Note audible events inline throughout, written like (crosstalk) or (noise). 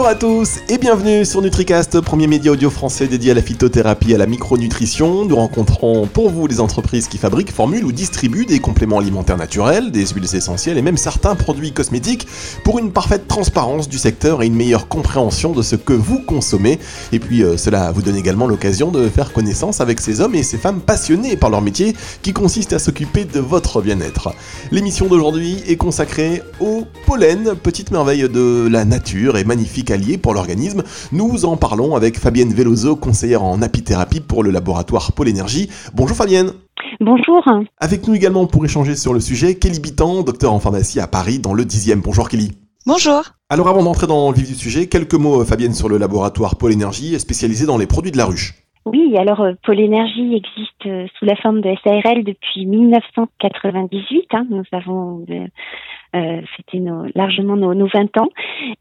Bonjour à tous et bienvenue sur NutriCast, premier média audio français dédié à la phytothérapie et à la micronutrition. Nous rencontrons pour vous les entreprises qui fabriquent, formulent ou distribuent des compléments alimentaires naturels, des huiles essentielles et même certains produits cosmétiques pour une parfaite transparence du secteur et une meilleure compréhension de ce que vous consommez. Et puis euh, cela vous donne également l'occasion de faire connaissance avec ces hommes et ces femmes passionnés par leur métier qui consiste à s'occuper de votre bien-être. L'émission d'aujourd'hui est consacrée au pollen, petite merveille de la nature et magnifique pour l'organisme. Nous en parlons avec Fabienne Veloso, conseillère en apithérapie pour le laboratoire Pôle Énergie. Bonjour Fabienne. Bonjour. Avec nous également pour échanger sur le sujet, Kelly Bitan, docteur en pharmacie à Paris dans le 10e. Bonjour Kelly. Bonjour. Alors avant d'entrer dans le vif du sujet, quelques mots Fabienne sur le laboratoire Pôle Énergie spécialisé dans les produits de la ruche. Oui, alors euh, Pôle Énergie existe euh, sous la forme de SARL depuis 1998. Hein. Nous avons euh, c'était largement nos, nos, 20 ans.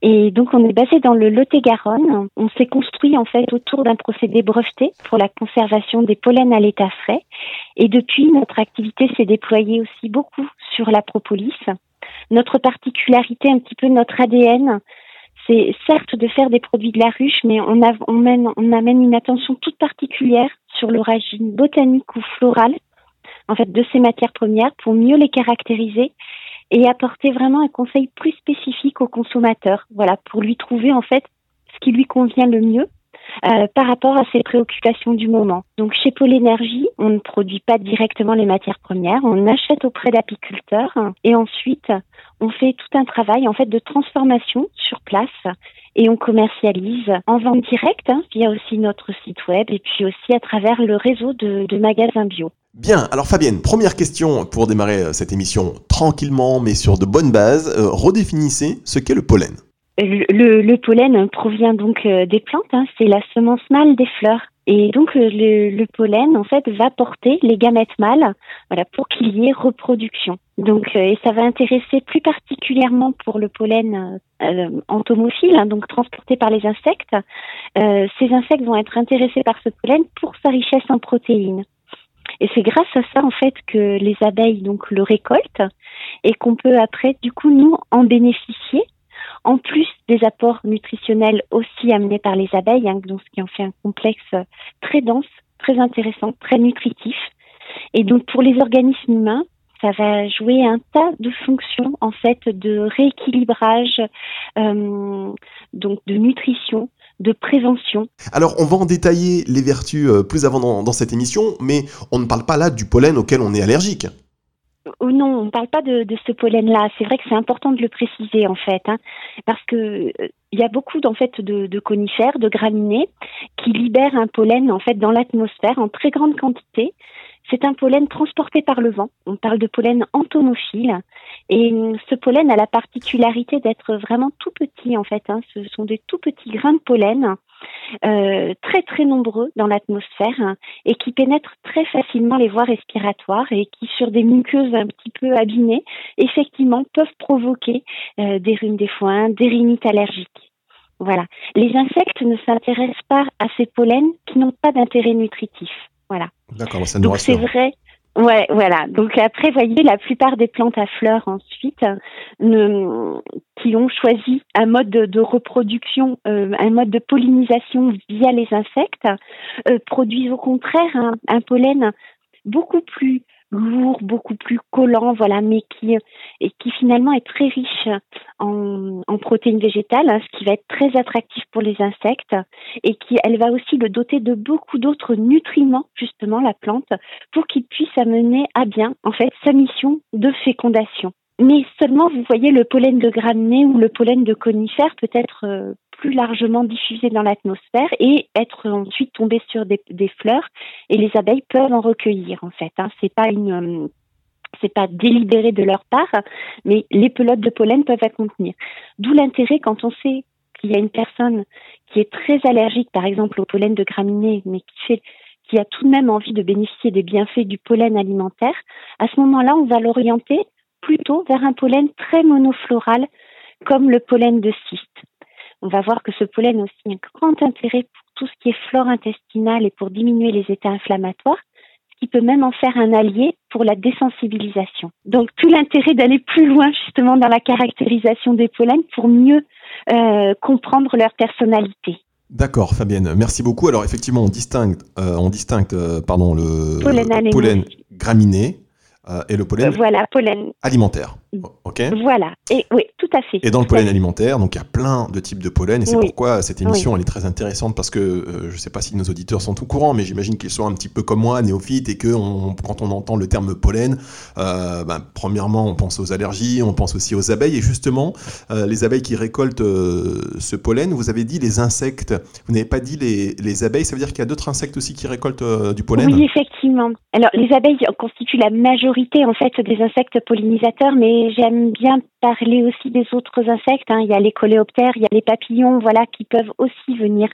Et donc on est basé dans le Lot-et-Garonne. On s'est construit en fait autour d'un procédé breveté pour la conservation des pollens à l'état frais. Et depuis, notre activité s'est déployée aussi beaucoup sur la propolis. Notre particularité, un petit peu notre ADN, c'est certes de faire des produits de la ruche, mais on, on amène une attention toute particulière sur l'origine botanique ou florale en fait de ces matières premières pour mieux les caractériser et apporter vraiment un conseil plus spécifique au consommateur, voilà, pour lui trouver en fait ce qui lui convient le mieux euh, par rapport à ses préoccupations du moment. Donc chez Pôle Énergie, on ne produit pas directement les matières premières, on achète auprès d'apiculteurs et ensuite on fait tout un travail en fait de transformation sur place et on commercialise en vente directe hein, via aussi notre site web et puis aussi à travers le réseau de magasins bio. Bien, alors Fabienne, première question pour démarrer euh, cette émission tranquillement mais sur de bonnes bases. Euh, redéfinissez ce qu'est le pollen. Le, le, pollen provient donc euh, des plantes, hein, c'est la semence mâle des fleurs. Et donc le, le, pollen en fait va porter les gamètes mâles, voilà, pour qu'il y ait reproduction. Donc et ça va intéresser plus particulièrement pour le pollen entomophile, hein, donc transporté par les insectes. ces insectes vont être intéressés par ce pollen pour sa richesse en protéines. Et c'est grâce à ça en fait que les abeilles donc le récoltent et qu'on peut après du coup nous en bénéficier en plus des apports nutritionnels aussi amenés par les abeilles, hein, donc ce qui en fait un complexe très dense, très intéressant, très nutritif. Et donc pour les organismes humains, ça va jouer un tas de fonctions en fait de rééquilibrage, euh, donc de nutrition, de prévention. Alors, on va en détailler les vertus euh, plus avant dans, cette émission, mais on ne parle pas là du pollen auquel on est allergique. Oh non, on ne parle pas de, ce pollen-là. C'est vrai que c'est important de le préciser en fait, hein, parce que euh, il y a beaucoup en fait de, de, conifères, de graminées, qui libèrent un pollen en fait dans l'atmosphère en très grande quantité. C'est un pollen transporté par le vent. On parle de pollen entomophile. Et ce pollen a la particularité d'être vraiment tout petit en fait. Hein. Ce sont des tout petits grains de pollen euh, très très nombreux dans l'atmosphère et qui pénètrent très facilement les voies respiratoires et qui sur des muqueuses un petit peu abîmées effectivement peuvent provoquer euh, des rhumes des foins, des rhinites allergiques. Voilà. Les insectes ne s'intéressent pas à ces pollens qui n'ont pas d'intérêt nutritif. Voilà. D'accord, ça nous Donc c'est vrai. Ouais, voilà. Donc après, voyez, la plupart des plantes à fleurs ensuite ne, qui ont choisi un mode de, reproduction, euh, un mode de pollinisation via les insectes, euh, produisent au contraire un, un pollen beaucoup plus lourd, beaucoup plus collant, voilà, mais qui et qui finalement est très riche en, protéines végétales, hein, ce qui va être très attractif pour les insectes, et qui elle va aussi le doter de beaucoup d'autres nutriments justement la plante pour qu'il puisse amener à bien en fait sa mission de fécondation. Mais seulement, vous voyez, le pollen de graminées ou le pollen de conifères peut être euh, plus largement diffusé dans l'atmosphère et être ensuite tombé sur des, fleurs et les abeilles peuvent en recueillir en fait. Hein. C'est pas une euh, c'est pas délibéré de leur part, mais les pelotes de pollen peuvent la contenir. D'où l'intérêt quand on sait qu'il y a une personne qui est très allergique, par exemple au pollen de graminées, mais qui fait qui a tout de même envie de bénéficier des bienfaits du pollen alimentaire, à ce moment-là, on va l'orienter plutôt vers un pollen très monofloral comme le pollen de cyste on va voir que ce pollen a aussi un grand intérêt pour tout ce qui est flore intestinale et pour diminuer les états inflammatoires, ce qui peut même en faire un allié pour la désensibilisation. Donc tout l'intérêt d'aller plus loin justement dans la caractérisation des pollens pour mieux comprendre leur personnalité. D'accord, Fabienne. Merci beaucoup. Alors effectivement, on distingue, on distingue, pardon, le pollen graminé euh, et le pollen, voilà, pollen alimentaire. Ok. Voilà. Et oui, tout à fait. Et dans le pollen alimentaire, donc il y a plein de types de pollen, et c'est pourquoi cette émission elle est très intéressante parce que euh, je ne sais pas si nos auditeurs sont au courant, mais j'imagine qu'ils sont un petit peu comme moi, néophytes, et que quand on entend le terme pollen, euh, ben, premièrement on pense aux allergies, on pense aussi aux abeilles, et justement les abeilles qui récoltent ce pollen, vous avez dit les insectes, vous n'avez pas dit les, les abeilles, ça veut dire qu'il y a d'autres insectes aussi qui récoltent du pollen? Oui, effectivement. Alors les abeilles constituent la majorité en fait des insectes pollinisateurs, mais j'aime bien parler aussi des autres insectes. Hein. Il y a les coléoptères, il y a les papillons, voilà, qui peuvent aussi venir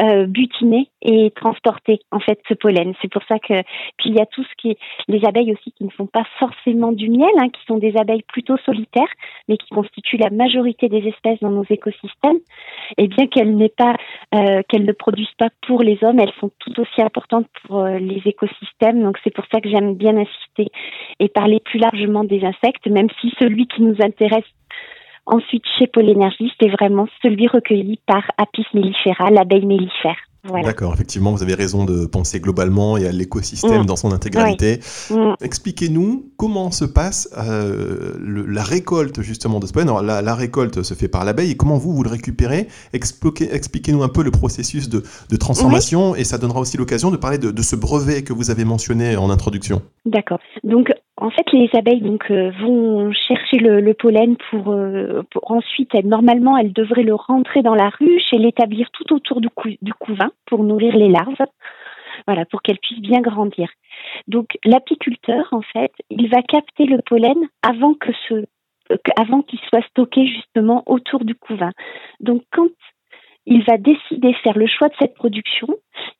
euh, butiner et transporter en fait ce pollen. C'est pour ça que puis il y a tout ce qui les abeilles aussi qui ne font pas forcément du miel, hein, qui sont des abeilles plutôt solitaires, mais qui constituent la majorité des espèces dans nos écosystèmes. Et bien qu'elles n'aient pas, euh, qu'elles ne produisent pas pour les hommes, elles sont tout aussi importantes pour euh, les écosystèmes. Donc c'est pour ça que j'aime bien insister et parler plus largement des insectes, même si celui qui nous intéresse ensuite chez Polénergie, c'est vraiment celui recueilli par Apis mellifera, l'abeille mellifère. D'accord, effectivement, vous avez raison de penser globalement et à l'écosystème mm. dans son intégralité. Mm. Expliquez-nous comment se passe euh, la récolte justement de ce pollen. Alors, la, récolte se fait par l'abeille et comment vous, vous le récupérez? Expliquez-nous un peu le processus de, transformation et ça donnera aussi l'occasion de parler de, de, ce brevet que vous avez mentionné en introduction. D'accord. Donc, en fait, les abeilles donc euh, vont chercher le, pollen pour, euh, pour, ensuite, normalement, elles devraient le rentrer dans la ruche et l'établir tout autour du, du couvain pour nourrir les larves, voilà, pour qu'elles puissent bien grandir. Donc, l'apiculteur, en fait, il va capter le pollen avant que ce, avant qu'il soit stocké justement autour du couvain. Donc, quand il va décider de faire le choix de cette production.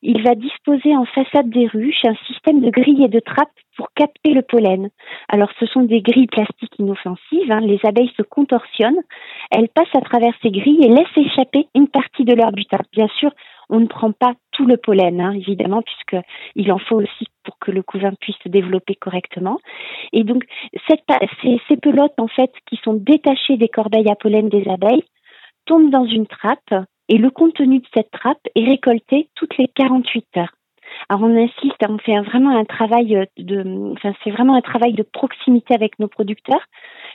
Il va disposer en façade des ruches un système de grilles et de trappes pour capter le pollen. Alors, ce sont des grilles plastiques inoffensives. Hein. Les abeilles se contorsionnent. Elles passent à travers ces grilles et laissent échapper une partie de leur butin. Bien sûr, on ne prend pas tout le pollen, hein, évidemment, puisqu'il en faut aussi pour que le couvain puisse se développer correctement. Et donc, ces pelotes, en fait, qui sont détachées des corbeilles à pollen des abeilles, tombent dans une trappe et le contenu de cette trappe est récolté toutes les 48 heures. Alors on insiste, on fait vraiment un travail de, enfin c'est vraiment un travail de proximité avec nos producteurs,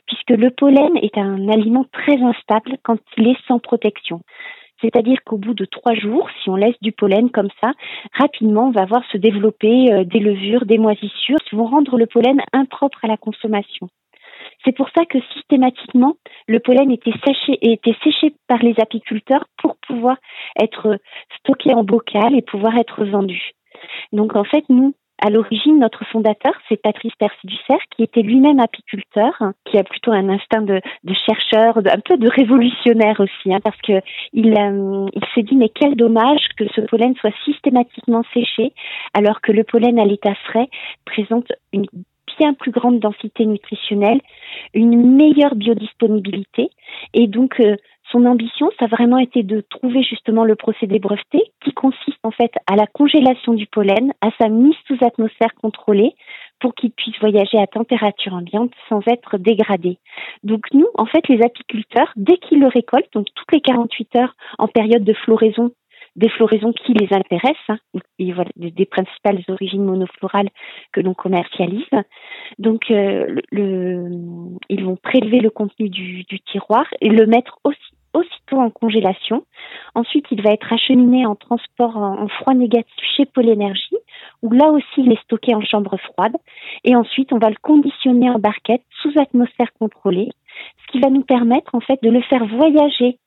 puisque le pollen est un aliment très instable quand il est sans protection. C'est-à-dire qu'au bout de trois jours, si on laisse du pollen comme ça, rapidement, on va voir se développer euh, des levures, des moisissures qui vont rendre le pollen impropre à la consommation. C'est pour ça que systématiquement, le pollen était séché, par les apiculteurs pour pouvoir être stocké en bocal et pouvoir être vendu. Donc en fait, nous, à l'origine, notre fondateur, c'est Patrice Percy-Dussert, qui était lui-même apiculteur, qui a plutôt un instinct de, chercheur, un peu de révolutionnaire aussi, hein, parce que euh, il s'est dit mais quel dommage que ce pollen soit systématiquement séché, alors que le pollen à l'état frais présente une plus grande densité nutritionnelle, une meilleure biodisponibilité. Et donc, euh, son ambition, ça a vraiment été de trouver justement le procédé breveté qui consiste en fait à la congélation du pollen, à sa mise sous atmosphère contrôlée pour qu'il puisse voyager à température ambiante sans être dégradé. Donc nous, en fait, les apiculteurs, dès qu'ils le récoltent, donc toutes les 48 heures en période de floraison des floraisons qui les intéressent, hein, des, principales origines monoflorales que l'on commercialise. Donc, euh, ils vont prélever le contenu du, du tiroir et le mettre aussi aussitôt en congélation. Ensuite, il va être acheminé en transport en, froid négatif chez Pôle Énergie, où là aussi il est stocké en chambre froide. Et ensuite, on va le conditionner en barquette sous atmosphère contrôlée, ce qui va nous permettre en fait de le faire voyager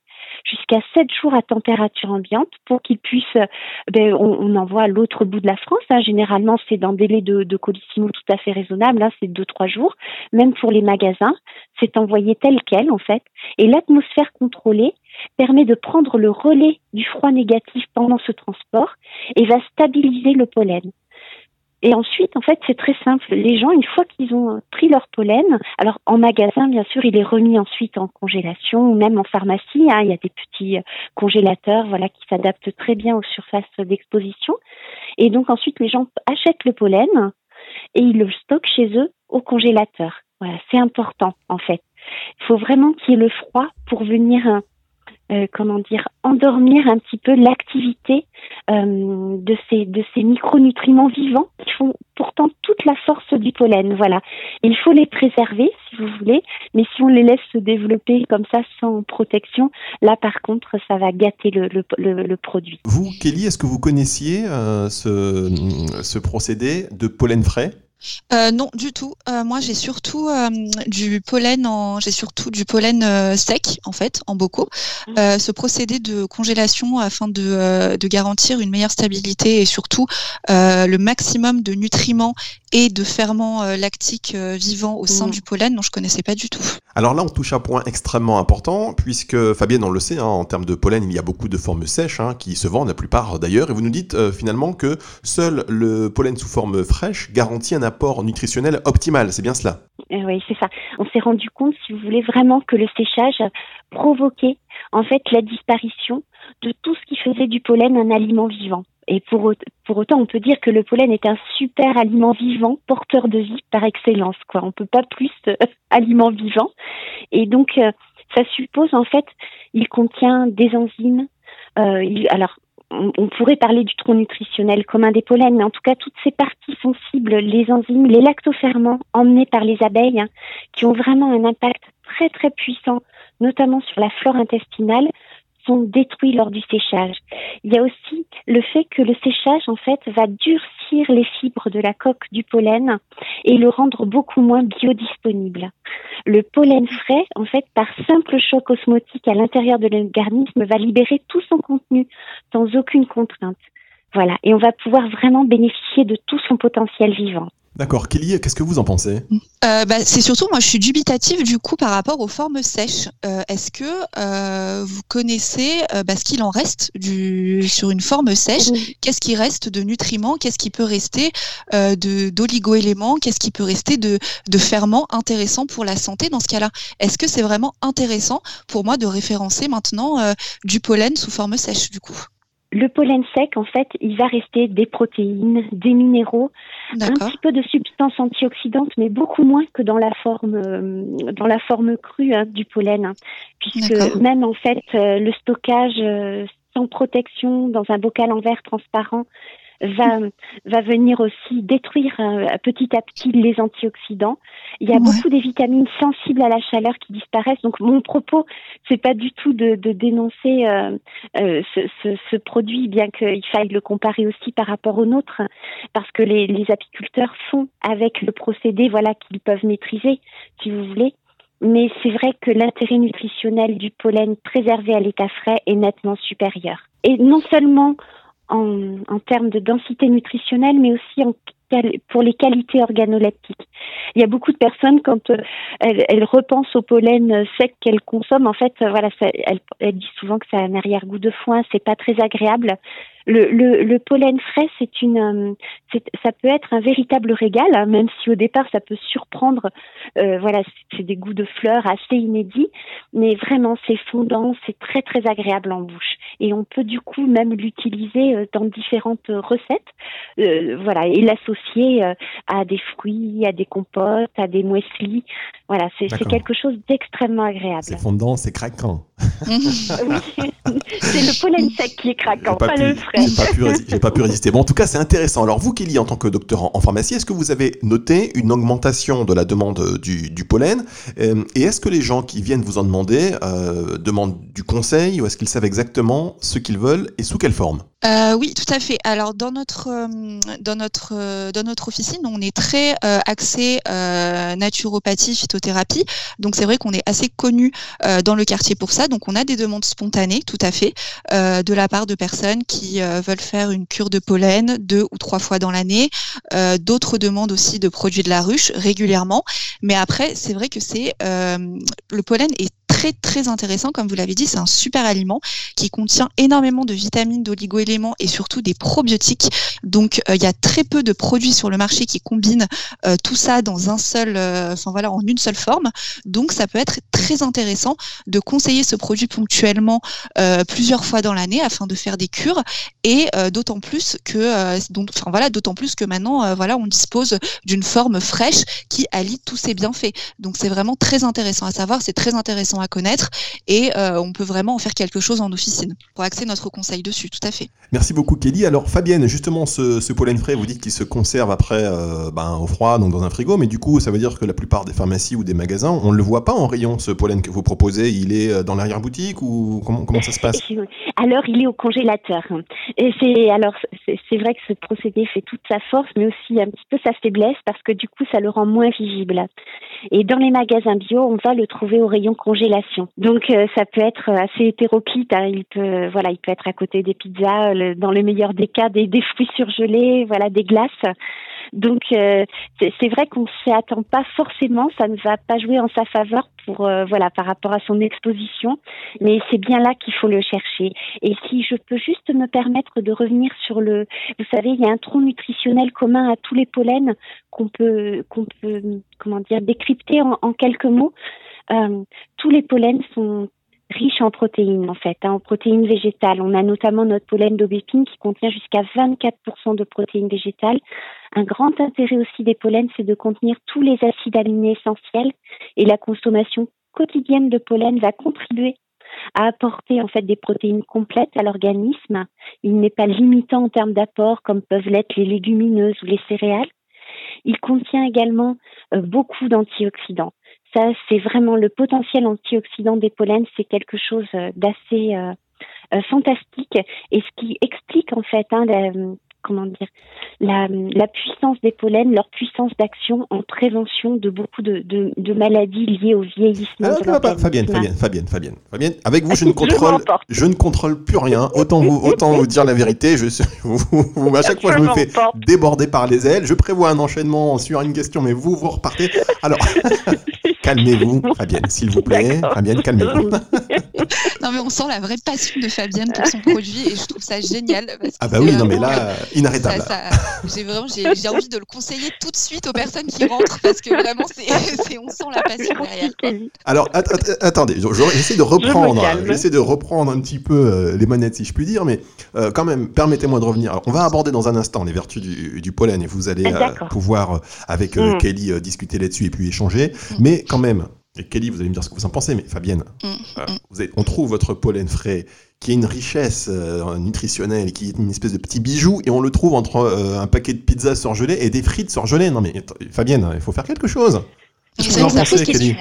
jusqu'à 7 jours à température ambiante pour qu'ils puissent, euh, ben, on, envoie à l'autre bout de la France. Hein. Généralement, c'est dans délai de, de colissimo tout à fait raisonnable, hein, c'est 2-3 jours. Même pour les magasins, c'est envoyé tel quel en fait. Et l'atmosphère contrôlée permet de prendre le relais du froid négatif pendant ce transport et va stabiliser le pollen. Et ensuite, en fait, c'est très simple. Les gens, une fois qu'ils ont pris leur pollen, alors en magasin, bien sûr, il est remis ensuite en congélation ou même en pharmacie. Hein, il y a des petits congélateurs, voilà, qui s'adaptent très bien aux surfaces d'exposition. Et donc ensuite, les gens achètent le pollen et ils le stockent chez eux au congélateur. Voilà, c'est important en fait. Il faut vraiment qu'il y ait le froid pour venir euh, comment dire, endormir un petit peu l'activité euh, de ces de ces micronutriments vivants qui font pourtant toute la force du pollen. Voilà, il faut les préserver si vous voulez, mais si on les laisse se développer comme ça sans protection, là par contre, ça va gâter le, le, produit. Vous, Kelly, est-ce que vous connaissiez euh, ce, ce procédé de pollen frais? Euh, non, du tout. Euh, moi, j'ai surtout euh, du pollen en, j'ai surtout du pollen sec en fait, en bocaux. Mmh. ce procédé de congélation afin de, de, garantir une meilleure stabilité et surtout le maximum de nutriments et de ferments lactiques vivants au sein mmh. du pollen, non, je connaissais pas du tout. Alors là, on touche un point extrêmement important puisque Fabienne, on le sait, hein, en termes de pollen, il y a beaucoup de formes sèches hein, qui se vendent la plupart d'ailleurs. Et vous nous dites finalement que seul le pollen sous forme fraîche garantit un apport nutritionnel optimal, c'est bien cela eh Oui, c'est ça. On s'est rendu compte, si vous voulez, vraiment que le séchage provoquait en fait la disparition de tout ce qui faisait du pollen un aliment vivant. Et pour, pour autant, on peut dire que le pollen est un super aliment vivant, porteur de vie par excellence. Quoi. On ne peut pas plus euh, (laughs) aliment vivant. Et donc, euh, ça suppose, en fait, il contient des enzymes. Euh, alors, on, pourrait parler du tronc nutritionnel commun des pollens, mais en tout cas, toutes ces parties sensibles, les enzymes, les lactoferments emmenés par les abeilles, hein, qui ont vraiment un impact très très puissant, notamment sur la flore intestinale, sont détruits lors du séchage. Il y a aussi le fait que le séchage, en fait, va durcir les fibres de la coque du pollen et le rendre beaucoup moins biodisponible. Le pollen frais, en fait, par simple choc osmotique à l'intérieur de l'organisme, va libérer tout son contenu sans aucune contrainte. Voilà. Et on va pouvoir vraiment bénéficier de tout son potentiel vivant. D'accord. Kelly, qu'est-ce que vous en pensez? Euh, bah, C'est surtout, moi, je suis dubitative du coup par rapport aux formes sèches. Euh, est-ce que euh, vous connaissez bah, ce qu'il en reste du, sur une forme sèche? Qu'est-ce qui reste de nutriments? Qu'est-ce qui peut rester de d'oligo-éléments? Qu'est-ce qui peut rester de, de ferments intéressants pour la santé dans ce cas-là? Est-ce que c'est vraiment intéressant pour moi de référencer maintenant du pollen sous forme sèche du coup? Le pollen sec, en fait, il va rester des protéines, des minéraux, un petit peu de substances antioxydantes, mais beaucoup moins que dans la forme, euh, dans la forme crue hein, du pollen, hein. puisque même en fait, euh, le stockage euh, sans protection dans un bocal en verre transparent va, va venir aussi détruire euh, petit à petit les antioxydants. Il y a beaucoup des vitamines sensibles à la chaleur qui disparaissent. Donc mon propos, c'est pas du tout de, de dénoncer euh, euh, ce, ce, ce, produit, bien qu'il faille le comparer aussi par rapport au nôtre, parce que les, les apiculteurs font avec le procédé, voilà, qu'ils peuvent maîtriser, si vous voulez. Mais c'est vrai que l'intérêt nutritionnel du pollen préservé à l'état frais est nettement supérieur. Et non seulement en, en termes de densité nutritionnelle, mais aussi en, pour les qualités organoleptiques. Il y a beaucoup de personnes quand euh, elles, repensent au pollen sec qu'elles consomment, en fait, euh, voilà, ça, elles, elles, disent souvent que ça a un arrière-goût de foin, c'est pas très agréable. Le, le, le pollen frais, c'est une, euh, ça peut être un véritable régal, hein, même si au départ ça peut surprendre. Euh, voilà, c'est des goûts de fleurs assez inédits, mais vraiment c'est fondant, c'est très très agréable en bouche, et on peut du coup même l'utiliser euh, dans différentes recettes. Euh, voilà, et l'associer à des fruits, à des compotes, à des muesli. Voilà, c'est quelque chose d'extrêmement agréable. C'est fondant, c'est craquant. (laughs) c'est le pollen sec qui est craquant, pas, le frais. J'ai pas, pu résister. Bon, en tout cas, c'est intéressant. Alors, vous, Kelly, en tant que docteur en, pharmacie, est-ce que vous avez noté une augmentation de la demande du, pollen? Euh, Et est-ce que les gens qui viennent vous en demander euh, demandent du conseil ou est-ce qu'ils savent exactement ce qu'ils veulent et sous quelle forme? Euh, oui, tout à fait. Alors dans notre dans notre dans notre officine, on est très axé naturopathie, phytothérapie. Donc c'est vrai qu'on est assez connu dans le quartier pour ça. Donc on a des demandes spontanées, tout à fait, de la part de personnes qui euh, veulent faire une cure de pollen deux ou trois fois dans l'année. Euh, d'autres demandent aussi de produits de la ruche régulièrement. Mais après, c'est vrai que c'est euh, le pollen est très intéressant, comme vous l'avez dit, c'est un super aliment qui contient énormément de vitamines, d'oligo-éléments et surtout des probiotiques. Donc il y a très peu de produits sur le marché qui combinent tout ça dans un seul, enfin voilà, en une seule forme. Donc ça peut être très intéressant de conseiller ce produit ponctuellement plusieurs fois dans l'année afin de faire des cures et euh, d'autant plus que euh, enfin voilà d'autant plus que maintenant euh, voilà on dispose d'une forme fraîche qui allie tous ces bienfaits donc c'est vraiment très intéressant à savoir c'est très intéressant à connaître et on peut vraiment en faire quelque chose en officine pour axer notre conseil dessus, tout à fait. Merci beaucoup Kelly. Alors Fabienne, justement ce, pollen frais, vous dites qu'il se conserve après ben, au froid, donc dans un frigo, mais du coup ça veut dire que la plupart des pharmacies ou des magasins, on ne le voit pas en rayon ce pollen que vous proposez, il est dans l'arrière-boutique ou comment, comment ça se passe? (laughs) Alors il est au congélateur. Et c'est alors c'est vrai que ce procédé fait toute sa force, mais aussi un petit peu sa faiblesse parce que du coup ça le rend moins visible. Et dans les magasins bio, on va le trouver au rayon congélation. Donc euh, ça peut être assez hétéroclite. Hein. Il peut voilà, il peut être à côté des pizzas, dans le meilleur des cas, des, des fruits surgelés, voilà, des glaces. Donc euh, c'est vrai qu'on s'y attend pas forcément, ça ne va pas jouer en sa faveur pour euh, voilà par rapport à son exposition, mais c'est bien là qu'il faut le chercher. Et si je peux juste me permettre de revenir sur le, vous savez, il y a un tronc nutritionnel commun à tous les pollens qu'on peut qu'on peut comment dire décrypter en, quelques mots. Euh, tous les pollens sont riche en protéines en fait, hein, en protéines végétales. On a notamment notre pollen d'aubépine qui contient jusqu'à 24% de protéines végétales. Un grand intérêt aussi des pollens, c'est de contenir tous les acides aminés essentiels et la consommation quotidienne de pollen va contribuer à apporter en fait des protéines complètes à l'organisme. Il n'est pas limitant en termes d'apport comme peuvent l'être les légumineuses ou les céréales. Il contient également euh, beaucoup d'antioxydants ça, c'est vraiment le potentiel antioxydant des pollens, c'est quelque chose euh, d'assez euh, euh, fantastique et ce qui explique en fait hein, comment dire, la, la, puissance des pollens, leur puissance d'action en prévention de beaucoup de, de, de maladies liées au vieillissement. Ah, pas, Fabienne, Fabienne, Fabienne, Fabienne, Fabienne, avec vous, je ne contrôle, je, ne contrôle plus rien. Autant vous, autant vous dire la vérité. Je, (laughs) vous, à chaque fois, je me fais déborder par les ailes. Je prévois un enchaînement sur une question, mais vous, vous repartez. Alors, (laughs) calmez-vous, (laughs) Fabienne, s'il vous plaît. Fabienne, calmez-vous. (laughs) non, mais on sent la vraie passion de Fabienne pour son produit et je trouve ça génial. ah bah oui, non, mais là, inarrêtable. j'ai vraiment j'ai envie de le conseiller tout de suite aux personnes qui rentrent parce que vraiment c'est (laughs) on sent la passion derrière. Alors attendez, j'essaie de reprendre, j'essaie de reprendre un petit peu euh, les manettes si je puis dire, mais euh, quand même permettez-moi de revenir. on va aborder dans un instant les vertus du, pollen et vous allez euh, pouvoir avec mm. Kelly discuter là-dessus et puis échanger, mm. mais quand même. Et Kelly, vous allez me dire ce que vous en pensez, mais Fabienne, mm. on trouve votre pollen frais qui est une richesse euh, nutritionnelle, qui est une espèce de petit bijou, et on le trouve entre euh, un paquet de pizzas surgelées et des frites surgelées. Non mais Fabienne, il faut faire quelque chose. Qu'est-ce que vous en pensez, Kelly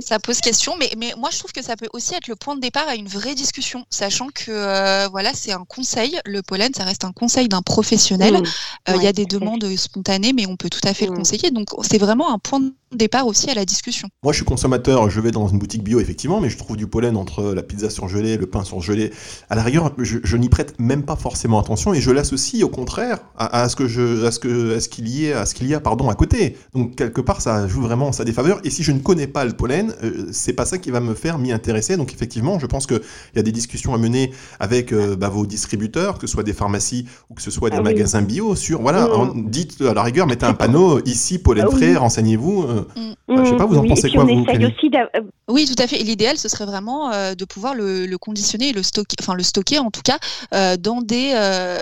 ça pose question, mais, mais moi je trouve que ça peut aussi être le point de départ à une vraie discussion, sachant que euh, voilà, c'est un conseil. Le pollen, ça reste un conseil d'un professionnel. Mmh. Euh, il y a des demandes spontanées, mais on peut tout à fait le mmh. conseiller. Donc c'est vraiment un point de départ aussi à la discussion. Moi je suis consommateur, je vais dans une boutique bio effectivement, mais je trouve du pollen entre la pizza surgelée, le pain surgelé. À la rigueur, je, n'y prête même pas forcément attention et je l'associe au contraire à, ce que je, à ce que, à ce qu'il y a, à ce qu'il y a pardon à côté. Donc quelque part ça joue vraiment sa défaveur. Et si je ne connais pas le pollen, euh, c'est pas ça qui va me faire m'y intéresser. Donc effectivement, je pense qu'il y a des discussions à mener avec euh, bah, vos distributeurs, que ce soit des pharmacies ou que ce soit des ah magasins bio, sur voilà, mmh. dites à la rigueur, mettez un panneau ici pollen ah frais, renseignez-vous. Euh, mmh. bah, je sais pas, vous en pensez quoi vous Oui, tout à fait. Et l'idéal, ce serait vraiment de pouvoir le, conditionner et le stocker, enfin le stocker en tout cas dans des,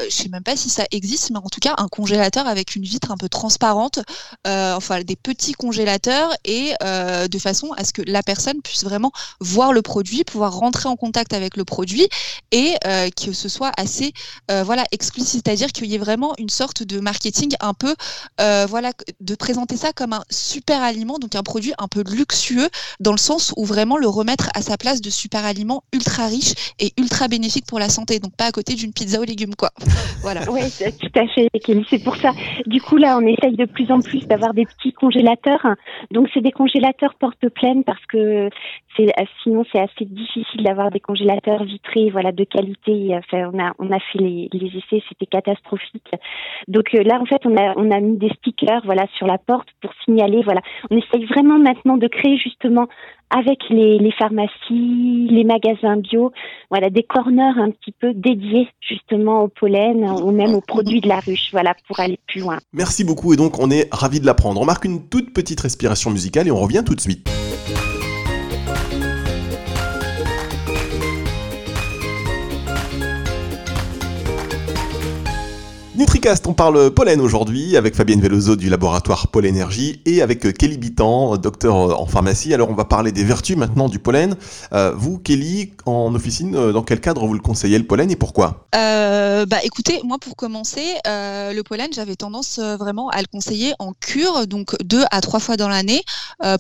je sais même pas si ça existe, mais en tout cas un congélateur avec une vitre un peu transparente, enfin des petits congélateurs et de façon à ce que la personne puisse vraiment voir le produit, pouvoir rentrer en contact avec le produit et euh, que ce soit assez euh, voilà explicite, c'est-à-dire qu'il y ait vraiment une sorte de marketing un peu euh, voilà de présenter ça comme un super aliment, donc un produit un peu luxueux dans le sens où vraiment le remettre à sa place de super aliment ultra riche et ultra bénéfique pour la santé, donc pas à côté d'une pizza aux légumes quoi. (laughs) voilà. Oui, tout à fait, Kelly. C'est pour ça. Du coup là, on essaye de plus en plus d'avoir des petits congélateurs. Donc c'est des congélateurs pleine parce que c'est sinon c'est assez difficile d'avoir des congélateurs vitrés voilà de qualité. Enfin, on a on a fait les, les essais c'était catastrophique. Donc euh, là en fait on a on a mis des stickers voilà sur la porte pour signaler voilà. On essaye vraiment maintenant de créer justement avec les, pharmacies, les magasins bio, voilà des corners un petit peu dédiés justement au pollen ou même aux produits de la ruche, voilà pour aller plus loin. Merci beaucoup et donc on est ravi de l'apprendre. On marque une toute petite respiration musicale et on revient tout de suite. Nutricast, on parle pollen aujourd'hui avec Fabienne Veloso du laboratoire Pollenergie et avec Kelly Bitan, docteur en pharmacie. Alors on va parler des vertus maintenant du pollen. Euh, vous, Kelly, en officine, euh, dans quel cadre vous le conseillez le pollen et pourquoi? Euh, Bah écoutez, moi pour commencer, le pollen, j'avais tendance vraiment à le conseiller en cure, donc deux à trois fois dans l'année,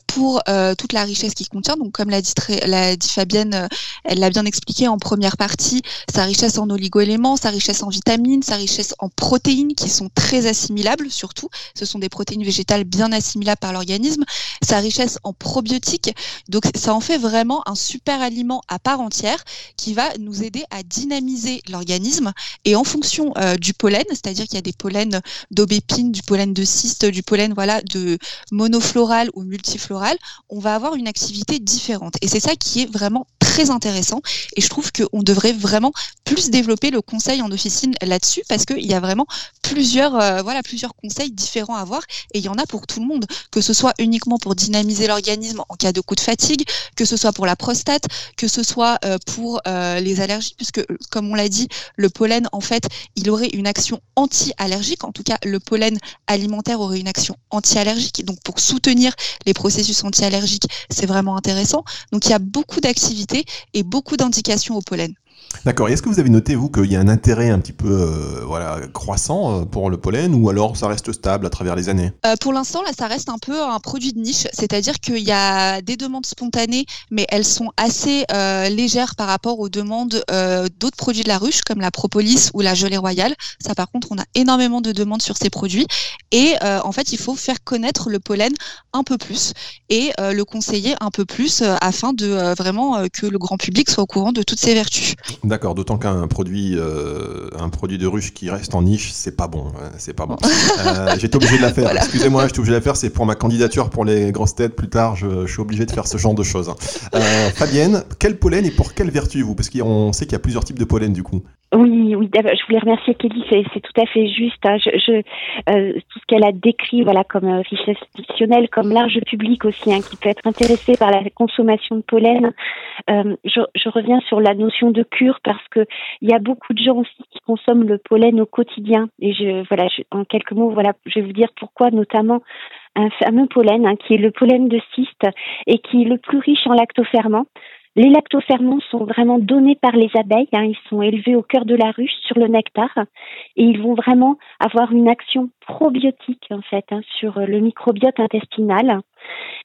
pour toute la richesse qu'il contient. Donc comme l'a dit, l'a dit Fabienne, elle l'a bien expliqué en première partie, sa richesse en oligoéléments, sa richesse en vitamines, sa richesse en protéines qui sont très assimilables surtout. Ce sont des protéines végétales bien assimilables par l'organisme. Sa richesse en probiotiques. Donc ça en fait vraiment un super aliment à part entière qui va nous aider à dynamiser l'organisme. Et en fonction euh, du pollen, c'est-à-dire qu'il y a des pollens d'aubépine, du pollen de cyste, du pollen voilà de monofloral ou multifloral, on va avoir une activité différente. Et c'est ça qui est vraiment très intéressant. Et je trouve qu'on devrait vraiment plus développer le conseil en officine là-dessus parce qu'il y a vraiment plusieurs, euh, voilà, plusieurs conseils différents à voir et il y en a pour tout le monde, que ce soit uniquement pour dynamiser l'organisme en cas de coup de fatigue, que ce soit pour la prostate, que ce soit euh, pour euh, les allergies, puisque comme on l'a dit, le pollen, en fait, il aurait une action anti-allergique. En tout cas, le pollen alimentaire aurait une action anti-allergique. Donc, pour soutenir les processus anti-allergiques, c'est vraiment intéressant. Donc, il y a beaucoup d'activités et beaucoup d'indications au pollen. D'accord. Est-ce que vous avez noté, vous, qu'il y a un intérêt un petit peu euh, voilà, croissant euh, pour le pollen ou alors ça reste stable à travers les années? Euh, Pour l'instant, là, ça reste un peu un produit de niche. C'est-à-dire qu'il y a des demandes spontanées, mais elles sont assez légères par rapport aux demandes d'autres produits de la ruche, comme la propolis ou la gelée royale. Ça, par contre, on a énormément de demandes sur ces produits. Et en fait, il faut faire connaître le pollen un peu plus et le conseiller un peu plus afin de vraiment que le grand public soit au courant de toutes ses vertus. D'accord, d'autant qu'un produit, euh, un produit de ruche qui reste en niche, c'est pas bon. Hein, c'est pas bon. euh, J'étais obligé de la faire. (laughs) Excusez-moi, j'étais obligé de la faire. C'est pour ma candidature pour les grosses têtes plus tard. Je, je suis obligé de faire ce genre de choses. Euh, Fabienne, quel pollen et pour quelle vertu vous? Parce qu'on sait qu'il y a plusieurs types de pollen du coup. Oui, je voulais remercier Kelly, c'est tout à fait juste. Hein. Euh, tout ce qu'elle a décrit, voilà, comme euh, richesse fictionnelle, comme large public aussi, hein, qui peut être intéressé par la consommation de pollen. Euh, je, je, reviens sur la notion de cure parce que il y a beaucoup de gens aussi qui consomment le pollen au quotidien. Et je, voilà, en quelques mots, voilà, je vais vous dire pourquoi, notamment un fameux pollen hein, qui est le pollen de cyste et qui est le plus riche en lactoferments. Les lactoferments sont vraiment donnés par les abeilles. Hein. ils sont élevés au cœur de la ruche sur le nectar et ils vont vraiment avoir une action probiotique en fait hein, sur le microbiote intestinal.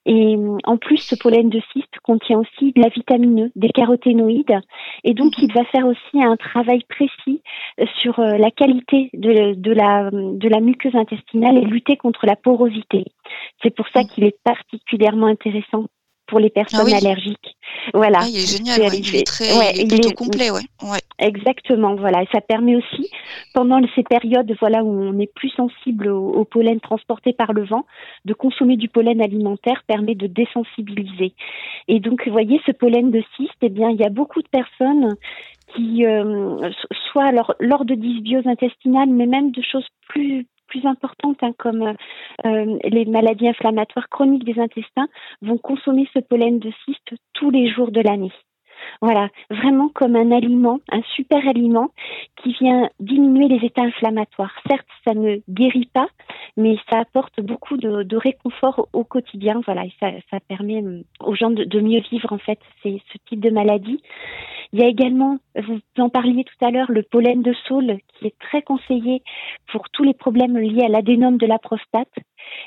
Et en plus, ce pollen de cyste contient aussi de la vitamine E, des caroténoïdes, et donc il va faire aussi un travail précis sur euh, la qualité de la muqueuse intestinale et lutter contre la porosité. C'est pour ça qu'il est particulièrement intéressant pour les personnes ah allergiques. Voilà. Ah, il est génial, il est très ouais, il est complet, ouais. ouais. Exactement, voilà. Et ça permet aussi, pendant ces périodes voilà, où on est plus sensible au, pollen transporté par le vent, de consommer du pollen alimentaire permet de désensibiliser. Et donc, vous voyez, ce pollen de cyste, eh bien, il y a beaucoup de personnes qui, euh, soit alors, lors de dysbiose intestinale, mais même de choses plus plus importantes, hein, comme euh, les maladies inflammatoires chroniques des intestins, vont consommer ce pollen de cyste tous les jours de l'année. Voilà, vraiment comme un aliment, un super aliment qui vient diminuer les états inflammatoires. Certes, ça ne guérit pas, mais ça apporte beaucoup de, réconfort au, quotidien. Voilà, et ça, permet euh, aux gens de, de, mieux vivre en fait ce type de maladie. Il y a également, vous en parliez tout à l'heure, le pollen de saule qui est très conseillé pour tous les problèmes liés à l'adénome de la prostate.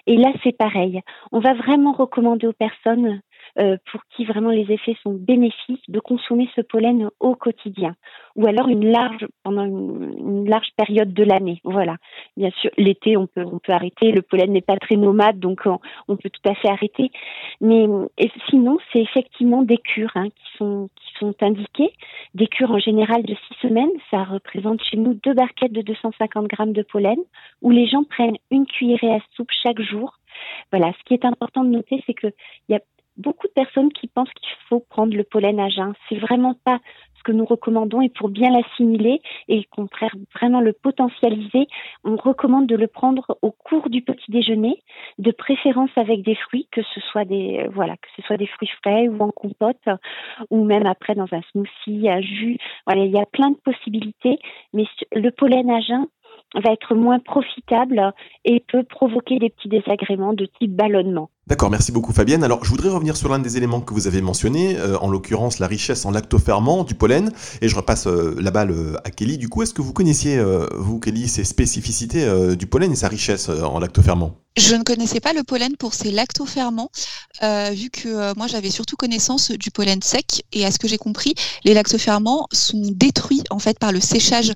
Et là, c'est pareil. On va vraiment recommander aux personnes pour qui vraiment les effets sont bénéfiques de consommer ce pollen au quotidien ou alors une large pendant une, large période de l'année. Voilà. Bien sûr, l'été on peut on peut arrêter. Le pollen n'est pas très nomade, donc on, peut tout à fait arrêter. Mais sinon, c'est effectivement des cures hein, qui sont qui sont indiquées. Des cures en général de six semaines. Ça représente chez nous deux barquettes de 250 grammes de pollen où les gens prennent une cuillerée à soupe chaque jour. Voilà. Ce qui est important de noter, c'est que il y a beaucoup de personnes qui pensent qu'il faut prendre le pollen à jeun. C'est vraiment pas ce que nous recommandons et pour bien l'assimiler et au contraire vraiment le potentialiser, on recommande de le prendre au cours du petit déjeuner, de préférence avec des fruits, que ce soit des voilà, que ce soit des fruits frais ou en compote ou même après dans un smoothie, un jus. Voilà, il y a plein de possibilités, mais le pollen à jeun va être moins profitable et peut provoquer des petits désagréments de type ballonnement. D'accord, merci beaucoup Fabienne. Alors je voudrais revenir sur l'un des éléments que vous avez mentionné, euh, en l'occurrence la richesse en lactoferment du pollen, et je repasse euh, la balle euh, à Kelly. Du coup, est-ce que vous connaissiez, vous Kelly, ces spécificités du pollen et sa richesse en lactoferment? Je ne connaissais pas le pollen pour ses lactoferments, vu que moi j'avais surtout connaissance du pollen sec. Et à ce que j'ai compris, les lactoferments sont détruits en fait par le séchage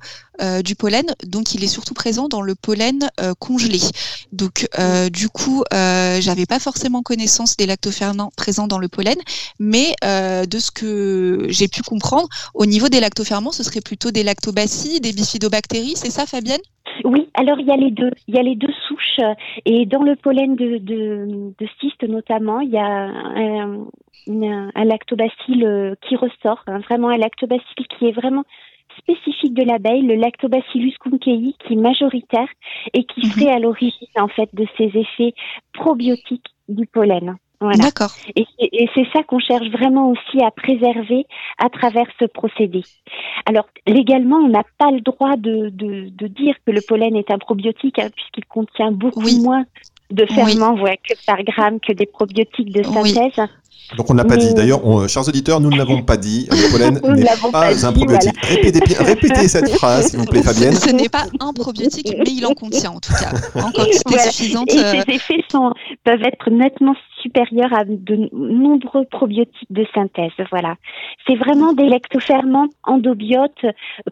du pollen, donc il est surtout présent dans le pollen congelé. Donc du coup, j'avais pas forcément connaissance des lactoferments présents dans le pollen, mais euh, de ce que j'ai pu comprendre, au niveau des lactoferments, ce serait plutôt des lactobacilles, des bifidobactéries, c'est ça Fabienne? Oui, alors il y a les deux. Il y a les deux souches. Et dans le pollen de, de, cyste notamment, il y a un, un, lactobacille euh, qui ressort, hein, vraiment un lactobacille qui est vraiment spécifique de l'abeille, le Lactobacillus kunkei, qui est majoritaire et qui mhm. serait à l'origine en fait de ces effets probiotiques du pollen. D'accord. Et, c'est ça qu'on cherche vraiment aussi à préserver à travers ce procédé. Alors légalement, on n'a pas le droit de, de, dire que le pollen est un probiotique hein, puisqu'il contient beaucoup moins de ferments que par gramme que des probiotiques de synthèse. Donc on n'a pas dit. D'ailleurs, chers auditeurs, nous ne l'avons pas dit. Le (laughs) pollen n'est pas, un probiotique. Répétez, cette (laughs) phrase, s'il vous plaît, Fabienne. Ce n'est pas un probiotique, mais il en contient en tout cas. En quantité suffisante. Et ces euh, effets sont, peuvent être nettement supérieurs à de nombreux probiotiques de synthèse. Voilà. C'est vraiment des lectoferments endobiotes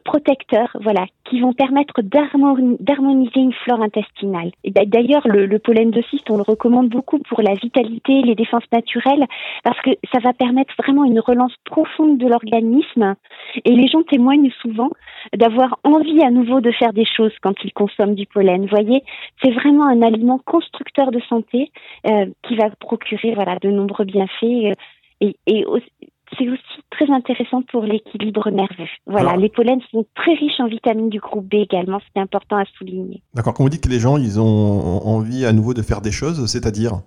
protecteurs, voilà, qui vont permettre d'harmoniser une flore intestinale. Et d'ailleurs, le, le pollen de cyste, on le recommande beaucoup pour la vitalité, les défenses naturelles, parce que ça va permettre vraiment une relance profonde de l'organisme. Et les gens témoignent souvent d'avoir envie à nouveau de faire des choses quand ils consomment du pollen. Vous voyez, c'est vraiment un aliment constructeur de santé euh, qui va procurer voilà de nombreux bienfaits. Euh, et, et c'est aussi très intéressant pour l'équilibre nerveux. Voilà, les pollens sont très riches en vitamines du groupe B également, c'est important à souligner. D'accord, quand vous dites que les gens, ils ont envie à nouveau de faire des choses, c'est-à-dire?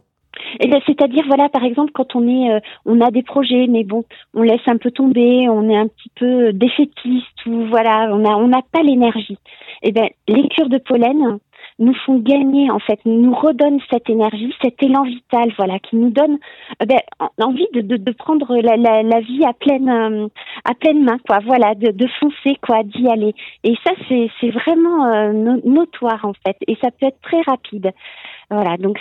Eh ben, c'est-à-dire, voilà, par exemple, quand on est, euh, on a des projets, mais bon, on laisse un peu tomber, on est un petit peu euh, défaitiste ou voilà, on a, on n'a pas l'énergie. Eh ben, les cures de pollen nous font gagner, en fait, nous redonnent cette énergie, cet élan vital, voilà, qui nous donne eh ben, envie de, prendre la, vie à pleine, euh, à pleine main, quoi, voilà, de, de foncer, quoi, d'y aller. Et ça, c'est, c'est vraiment notoire, en fait, et ça peut être très rapide. Voilà, donc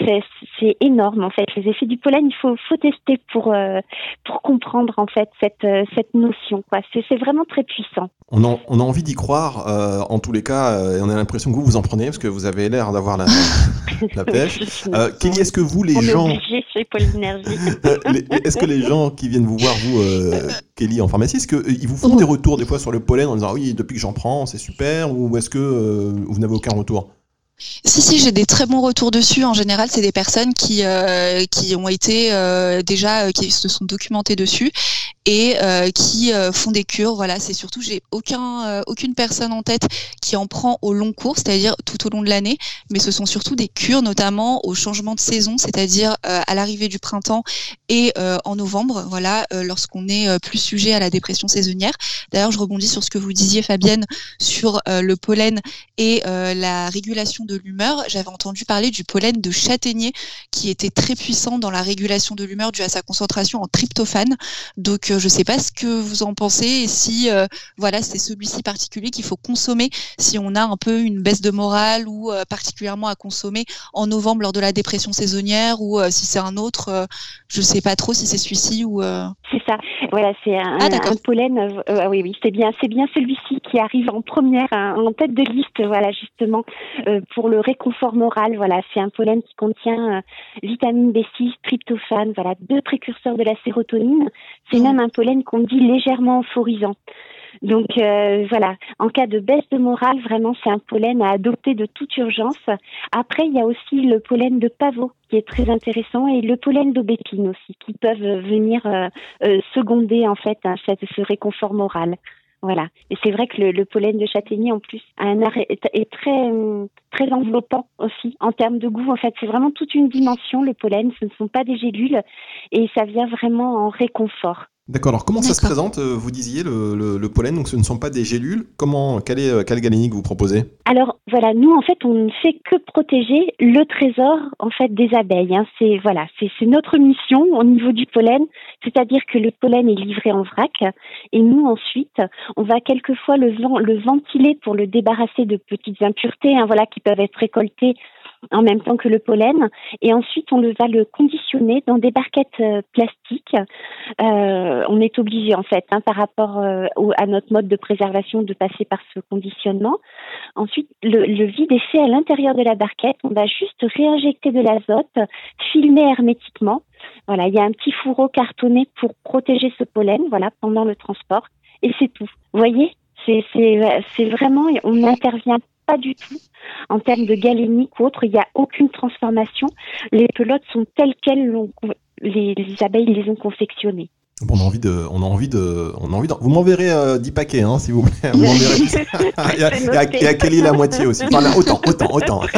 c'est énorme en fait. Les effets du pollen, il faut, faut tester pour, euh, pour comprendre en fait cette, euh, cette notion. C'est vraiment très puissant. On a, on a envie d'y croire, euh, en tous les cas, et on a l'impression que vous vous en prenez parce que vous avez l'air d'avoir la, (laughs) la pêche. Kelly, est-ce que vous, les gens. (laughs) Est-ce que les gens qui viennent vous voir, vous, Kelly, en pharmacie, est-ce qu'ils vous font des retours des fois sur le pollen en disant oui, depuis que j'en prends, c'est super, ou est-ce que vous n'avez aucun retour? Si, si, j'ai des très bons retours dessus. En général, c'est des personnes qui, euh, qui ont été euh, déjà, euh, qui se sont documentées dessus et qui font des cures. Voilà, c'est surtout, j'ai aucun, aucune personne en tête qui en prend au long cours, c'est-à-dire tout au long de l'année, mais ce sont surtout des cures, notamment au changement de saison, c'est-à-dire à l'arrivée du printemps et en novembre, voilà, lorsqu'on est plus sujet à la dépression saisonnière. D'ailleurs, je rebondis sur ce que vous disiez, Fabienne, sur le pollen et la régulation de l'humeur, j'avais entendu parler du pollen de châtaignier qui était très puissant dans la régulation de l'humeur dû à sa concentration en tryptophane. Donc euh, je ne sais pas ce que vous en pensez et si euh, voilà c'est celui-ci particulier qu'il faut consommer si on a un peu une baisse de morale ou euh, particulièrement à consommer en novembre lors de la dépression saisonnière ou si c'est un autre, je ne sais pas trop si c'est celui-ci ou. C'est ça. Voilà, c'est un, ah, un, pollen. oui, oui, c'est bien, c'est bien celui-ci qui arrive en première, hein, en tête de liste. Voilà, justement pour le réconfort moral. Voilà, c'est un pollen qui contient euh, vitamine B6, tryptophane, voilà, deux précurseurs de la sérotonine. C'est mmh. même un pollen qu'on dit légèrement euphorisant. Donc euh, voilà, en cas de baisse de morale, vraiment c'est un pollen à adopter de toute urgence. Après, il y a aussi le pollen de pavot qui est très intéressant et le pollen d'aubépine aussi qui peuvent venir euh, seconder en fait hein, ce réconfort moral. Voilà. Et c'est vrai que le, pollen de châtaignier, en plus, est, très, très enveloppant aussi en termes de goût. En fait, c'est vraiment toute une dimension, le pollen. Ce ne sont pas des gélules et ça vient vraiment en réconfort. D'accord. Alors comment ça se présente Vous disiez le, pollen, donc ce ne sont pas des gélules. Comment, quelle est quelle galénique vous proposez? Alors voilà, nous en fait on ne fait que protéger le trésor en fait des abeilles. Hein. C'est voilà, c'est notre mission au niveau du pollen, c'est-à-dire que le pollen est livré en vrac et nous ensuite on va quelquefois le, le ventiler pour le débarrasser de petites impuretés, hein, voilà, qui peuvent être récoltées en même temps que le pollen. Et ensuite, on le, va le conditionner dans des barquettes euh, plastiques. Euh, on est obligé, en fait, hein, par rapport euh, à notre mode de préservation, de passer par ce conditionnement. Ensuite, le, vide est fait à l'intérieur de la barquette. On va juste réinjecter de l'azote, filmer hermétiquement. Voilà, il y a un petit fourreau cartonné pour protéger ce pollen, voilà, pendant le transport. Et c'est tout. Vous voyez, c'est vraiment, on n'intervient pas du tout en termes de galénique ou autre. Il n'y a aucune transformation. Les pelotes sont telles quelles les, les abeilles les ont confectionnées on a envie de, on a envie de, on a envie de, vous m'enverrez euh, 10 paquets, hein, s'il vous plaît. Vous m'enverrez (laughs) (laughs) il, y a, il, y a, Kelly la moitié aussi. Enfin, autant, autant, autant. (laughs)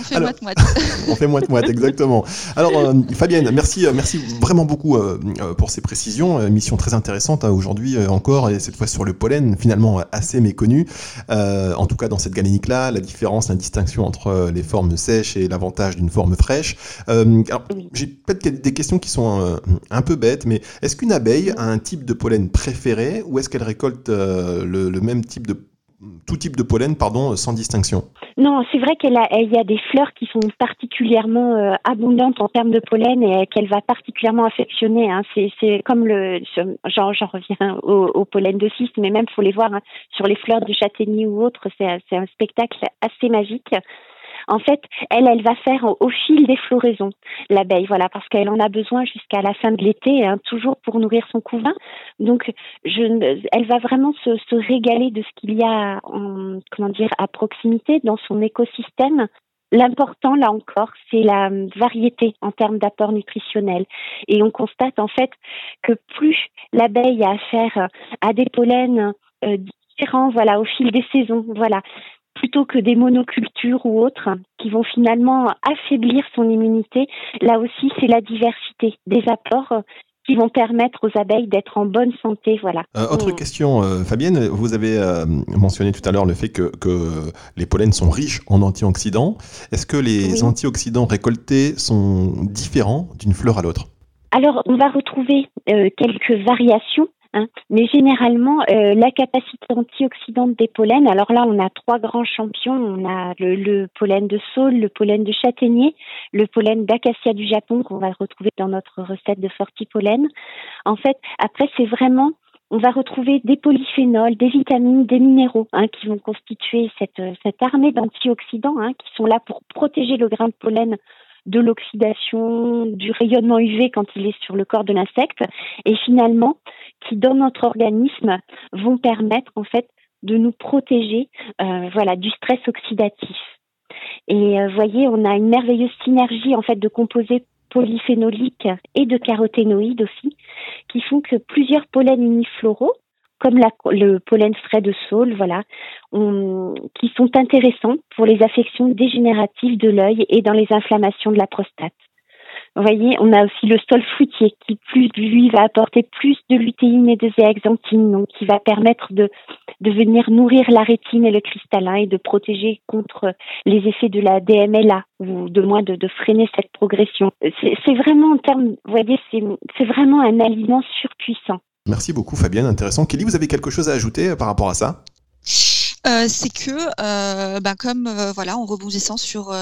on fait moite-moite. (laughs) on fait moite-moite, exactement. Alors, euh, Fabienne, merci, euh, merci vraiment beaucoup euh, pour ces précisions. Mission très intéressante hein, aujourd'hui encore, et cette fois sur le pollen, finalement assez méconnu. en tout cas, dans cette galénique-là, la différence, la distinction entre les formes sèches et l'avantage d'une forme fraîche. alors, j'ai peut-être des questions qui sont un peu bête, mais est-ce qu'une abeille a un type de pollen préféré ou est-ce qu'elle récolte euh, le, même type de tout type de pollen, pardon, sans distinction Non, c'est vrai qu'il y a des fleurs qui sont particulièrement euh, abondantes en termes de pollen et qu'elle va particulièrement affectionner. Hein. C'est comme le, j'en reviens au, pollen de cyste, mais même faut les voir hein, sur les fleurs du châtaignier ou autres, c'est un spectacle assez magique. En fait, elle, elle va faire au, fil des floraisons l'abeille, voilà, parce qu'elle en a besoin jusqu'à la fin de l'été, hein, toujours pour nourrir son couvain. Donc, elle va vraiment se, régaler de ce qu'il y a, en, comment dire, à proximité dans son écosystème. L'important, là encore, c'est la variété en termes d'apport nutritionnel. Et on constate en fait que plus l'abeille a affaire à des pollens euh, différents, voilà, au fil des saisons, voilà, plutôt que des monocultures ou autres qui vont finalement affaiblir son immunité. Là aussi, c'est la diversité des apports qui vont permettre aux abeilles d'être en bonne santé. Voilà. Euh, autre mm. question, euh, Fabienne, vous avez euh, mentionné tout à l'heure le fait que, les pollens sont riches en antioxydants. Est-ce que les antioxydants récoltés sont différents d'une fleur à l'autre? Alors, on va retrouver quelques variations Hein. Mais généralement, euh, la capacité antioxydante des pollens, alors là, on a trois grands champions. On a le, pollen de saule, le pollen de châtaignier, le pollen d'acacia du Japon qu'on va retrouver dans notre recette de pollen. En fait, après, c'est vraiment on va retrouver des polyphénols, des vitamines, des minéraux hein, qui vont constituer cette, cette armée d'antioxydants hein, qui sont là pour protéger le grain de pollen de l'oxydation, du rayonnement UV quand il est sur le corps de l'insecte, et finalement qui dans notre organisme vont permettre en fait de nous protéger euh, voilà du stress oxydatif. Et euh, voyez, on a une merveilleuse synergie en fait de composés polyphénoliques et de caroténoïdes aussi, qui font que plusieurs pollens unifloraux, comme le pollen frais de saule, voilà, qui sont intéressants pour les affections dégénératives de l'œil et dans les inflammations de la prostate. Vous voyez, on a aussi le sol fruitier qui, plus lui, va apporter plus de lutéine et de zéaxanthine, donc qui va permettre de, venir nourrir la rétine et le cristallin et de protéger contre les effets de la DMLA ou de moins de, de freiner cette progression. C'est vraiment en termes, vous voyez, c'est vraiment un aliment surpuissant. Merci beaucoup Fabienne, intéressant. Kelly, vous avez quelque chose à ajouter euh, par rapport à ça? Euh, c'est que, euh, bah, comme euh, voilà, en rebondissant sur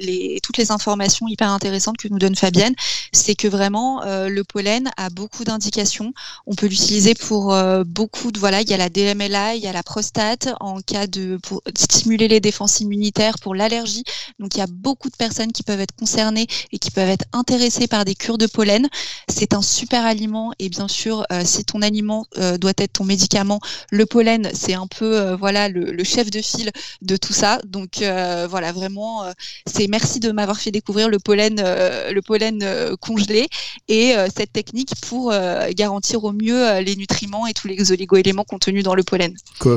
les, toutes les informations hyper intéressantes que nous donne Fabienne, c'est que vraiment le pollen a beaucoup d'indications. On peut l'utiliser pour beaucoup de voilà, il y a la DMLA, il y a la prostate en cas de pour stimuler les défenses immunitaires, pour l'allergie. Donc il y a beaucoup de personnes qui peuvent être concernées et qui peuvent être intéressées par des cures de pollen. C'est un super aliment et bien sûr, si ton aliment doit être ton médicament, le pollen, c'est un peu voilà le, chef de file de tout ça. Donc euh, voilà, vraiment, euh, c'est merci de m'avoir fait découvrir le pollen, euh, le pollen congelé et cette technique pour garantir au mieux les nutriments et tous les oligo-éléments contenus dans le pollen.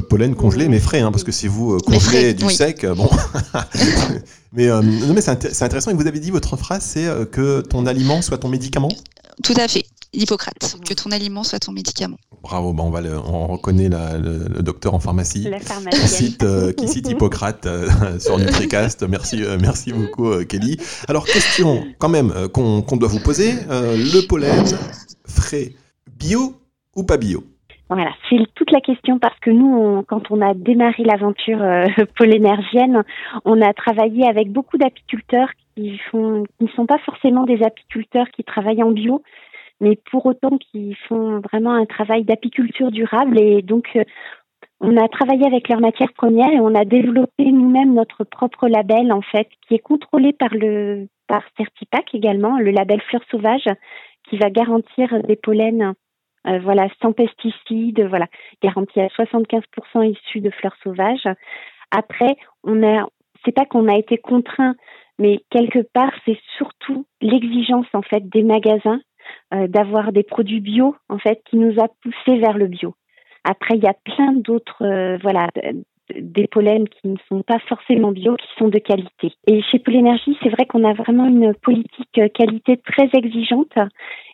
pollen congelé mais frais, hein, parce que si vous congelez du sec, bon. (laughs) mais mais c'est intéressant. Et vous avez dit votre phrase, c'est que ton aliment soit ton médicament? Tout à fait. Hippocrate, que ton aliment soit ton médicament. Bravo, bah, on, va on reconnaît le, docteur en pharmacie qui cite, euh, qui cite Hippocrate euh, sur NutriCast. Merci, euh, merci beaucoup Kelly. Alors question quand même qu'on doit vous poser, le pollen frais bio ou pas bio? Voilà, c'est toute la question parce que nous, quand on a démarré l'aventure euh, (laughs) pollénergienne, on a travaillé avec beaucoup d'apiculteurs qui font, qui ne sont pas forcément des apiculteurs qui travaillent en bio, mais pour autant qui font vraiment un travail d'apiculture durable. Et donc, euh, on a travaillé avec leurs matières premières et on a développé nous-mêmes notre propre label en fait, qui est contrôlé par le par Certipac également, le label Fleurs Sauvages, qui va garantir des pollens euh, voilà, sans pesticides, voilà, garanti à 75% issus de fleurs sauvages. Après, on a, c'est pas qu'on a été contraint, mais quelque part, c'est surtout l'exigence en fait des magasins euh, d'avoir des produits bio en fait qui nous a poussé vers le bio. Après, il y a plein d'autres, euh, voilà, des pollens qui ne sont pas forcément bio, qui sont de qualité. Et chez Polénergie, c'est vrai qu'on a vraiment une politique qualité très exigeante.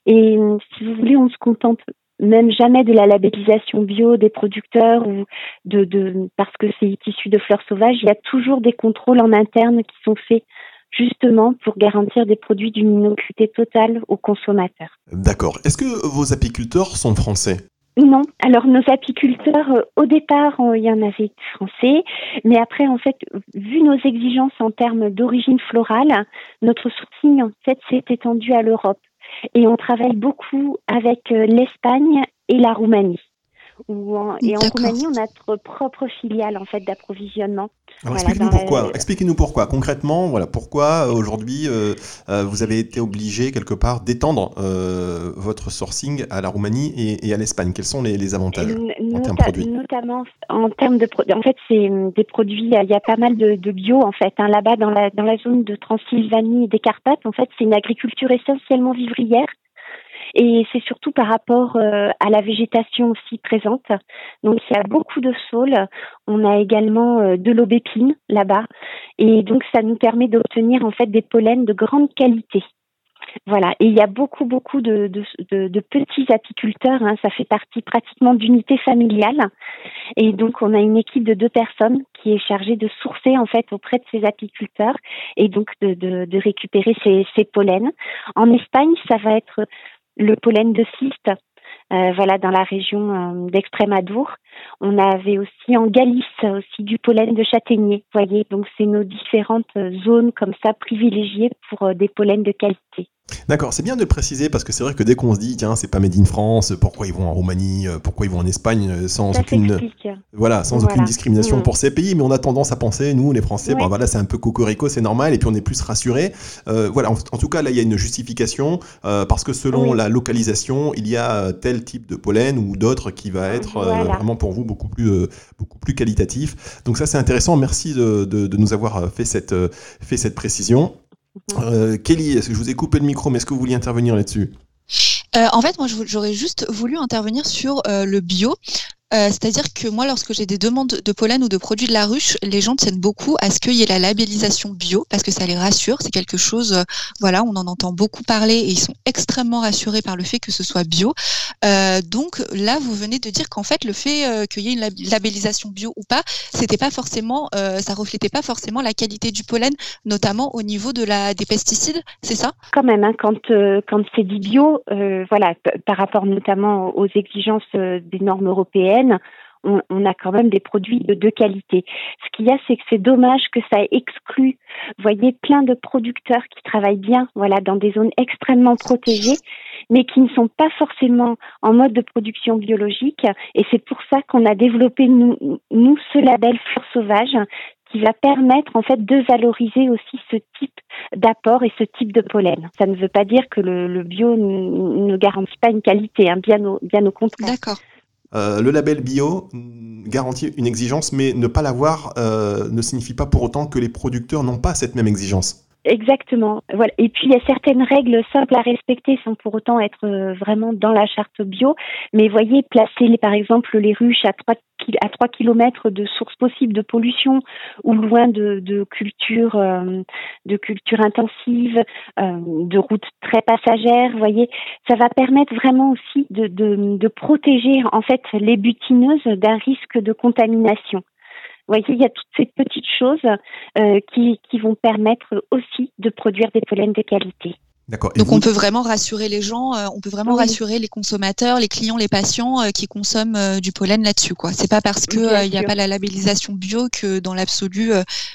Et si vous voulez, on se contente même jamais de la labellisation bio des producteurs ou de, de parce que c'est issu de fleurs sauvages. Il y a toujours des contrôles en interne qui sont faits justement pour garantir des produits d'une innocuité totale aux consommateurs. D'accord. Est-ce que vos apiculteurs sont français? Non. Alors nos apiculteurs, euh, au départ, il y en avait français, mais après, en fait, vu nos exigences en termes d'origine florale, notre sourcing en fait s'est étendu à l'Europe. Et on travaille beaucoup avec euh, l'Espagne et la Roumanie. Et en Roumanie, on a notre propre filiale en fait d'approvisionnement. expliquez-nous pourquoi. Expliquez-nous pourquoi. Concrètement, voilà pourquoi euh, aujourd'hui euh, vous avez été obligé quelque part d'étendre votre sourcing à la Roumanie et, à l'Espagne. Quels sont les, avantages en termes de produits? Notamment en termes de produits. En fait, c'est des produits. Il y a pas mal de, bio en fait. Hein, là-bas, dans la dans la zone de Transylvanie et des Carpates, en fait, c'est une agriculture essentiellement vivrière et c'est surtout par rapport euh, à la végétation aussi présente. Donc il y a beaucoup de saules. On a également euh, de l'aubépine là-bas, et donc ça nous permet d'obtenir en fait des pollens de grande qualité. Voilà, et il y a beaucoup, beaucoup de, petits apiculteurs. Hein. Ça fait partie pratiquement d'unités familiales. Et donc, on a une équipe de deux personnes qui est chargée de sourcer en fait auprès de ces apiculteurs et donc de, de récupérer ces, ces pollens. En Espagne, ça va être le pollen de cyste, euh, voilà, dans la région euh, d'Extrémadour. On avait aussi en Galice aussi du pollen de châtaignier, voyez. Donc c'est nos différentes zones comme ça privilégiées pour euh, des pollens de qualité. D'accord, c'est bien de le préciser parce que c'est vrai que dès qu'on se dit tiens c'est pas made in France, pourquoi ils vont en Roumanie, euh, pourquoi ils vont en Espagne euh, sans aucune voilà sans aucune discrimination mm. pour ces pays, mais on a tendance à penser nous les Français bon voilà c'est un peu cocorico c'est normal et puis on est plus rassuré. Euh, voilà en, tout cas là il y a une justification parce que selon la localisation il y a tel type de pollen ou d'autres qui va être vraiment pour vous beaucoup plus beaucoup plus qualitatif. Donc ça c'est intéressant. Merci de, de, nous avoir fait cette fait cette précision. Euh, Kelly, je vous ai coupé le micro, mais est-ce que vous vouliez intervenir là-dessus? Euh, en fait, moi, j'aurais juste voulu intervenir sur euh, le bio. Euh, c'est-à-dire que moi, lorsque j'ai des demandes de pollen ou de produits de la ruche, les gens tiennent beaucoup à ce qu'il y ait la labellisation bio parce que ça les rassure. C'est quelque chose, euh, voilà, on en entend beaucoup parler et ils sont extrêmement rassurés par le fait que ce soit bio. Euh, donc là, vous venez de dire qu'en fait, le fait qu'il y ait une labellisation bio ou pas, c'était pas forcément, ça reflétait pas forcément la qualité du pollen, notamment au niveau de la des pesticides, c'est ça? Quand même, hein, quand quand c'est dit bio, voilà, par rapport notamment aux exigences des normes européennes on, a quand même des produits de, qualité. Ce qu'il y a, c'est que c'est dommage que ça exclut, vous voyez, plein de producteurs qui travaillent bien, voilà, dans des zones extrêmement protégées, mais qui ne sont pas forcément en mode de production biologique. Et c'est pour ça qu'on a développé nous, nous ce label Fleur Sauvage, qui va permettre en fait de valoriser aussi ce type d'apport et ce type de pollen. Ça ne veut pas dire que le, bio ne garantit pas une qualité, hein, bien, au, bien au contraire. D'accord. Euh, le label bio garantit une exigence, mais ne pas l'avoir euh, ne signifie pas pour autant que les producteurs n'ont pas cette même exigence. Exactement. Voilà. Et puis il y a certaines règles simples à respecter sans pour autant être euh, vraiment dans la charte bio. Mais voyez, placer les, par exemple les ruches à 3 à 3 km de sources possibles de pollution ou loin de, de cultures euh, culture intensives, euh, de routes très passagères, voyez, ça va permettre vraiment aussi de, de, de protéger en fait les butineuses d'un risque de contamination. Vous voyez, il y a toutes ces petites choses euh, qui, qui vont permettre aussi de produire des pollens de qualité. D'accord. Donc on peut vraiment rassurer les gens, euh, on peut vraiment rassurer les consommateurs, les clients, les patients euh, qui consomment euh, du pollen là-dessus. Quoi. C'est pas parce que il n'y a pas la labellisation bio que dans l'absolu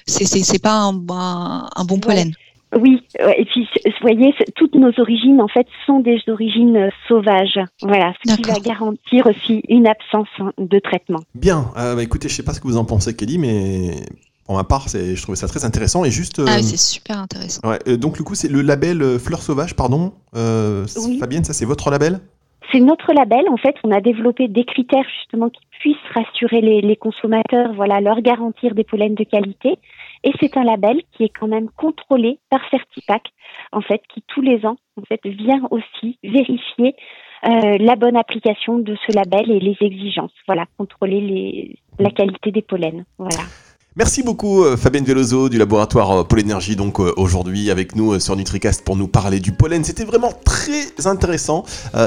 c'est c'est pas un, un, bon pollen. Oui, et puis vous voyez, toutes nos origines en fait sont des origines sauvages. Voilà, ce qui va garantir aussi une absence hein, de traitement. Bien, bah, écoutez, je sais pas ce que vous en pensez, Kelly, mais pour ma part, je trouvais ça très intéressant. Et juste, ah, c'est super intéressant. donc, du coup, c'est le label Fleur Sauvage, pardon. Fabienne, ça, c'est votre label? C'est notre label. En fait, on a développé des critères justement qui puissent rassurer les, consommateurs, voilà, leur garantir des pollens de qualité. Et c'est un label qui est quand même contrôlé par Certipac, en fait, qui tous les ans, en fait, vient aussi vérifier euh, la bonne application de ce label et les exigences. Voilà, contrôler les, la qualité des pollens. Voilà. Merci beaucoup euh, Fabienne Veloso du laboratoire euh, Pôle Énergie donc euh, aujourd'hui avec nous sur NutriCast pour nous parler du pollen. C'était vraiment très intéressant,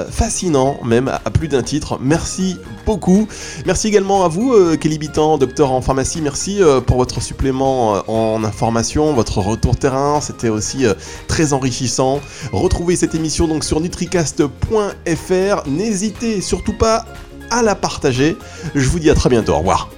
fascinant même à, plus d'un titre. Merci beaucoup. Merci également à vous Kelly Bitan, docteur en pharmacie. Merci pour votre supplément en information, votre retour terrain. C'était aussi très enrichissant. Retrouvez cette émission donc sur nutricast.fr. N'hésitez surtout pas à la partager. Je vous dis à très bientôt. Au revoir.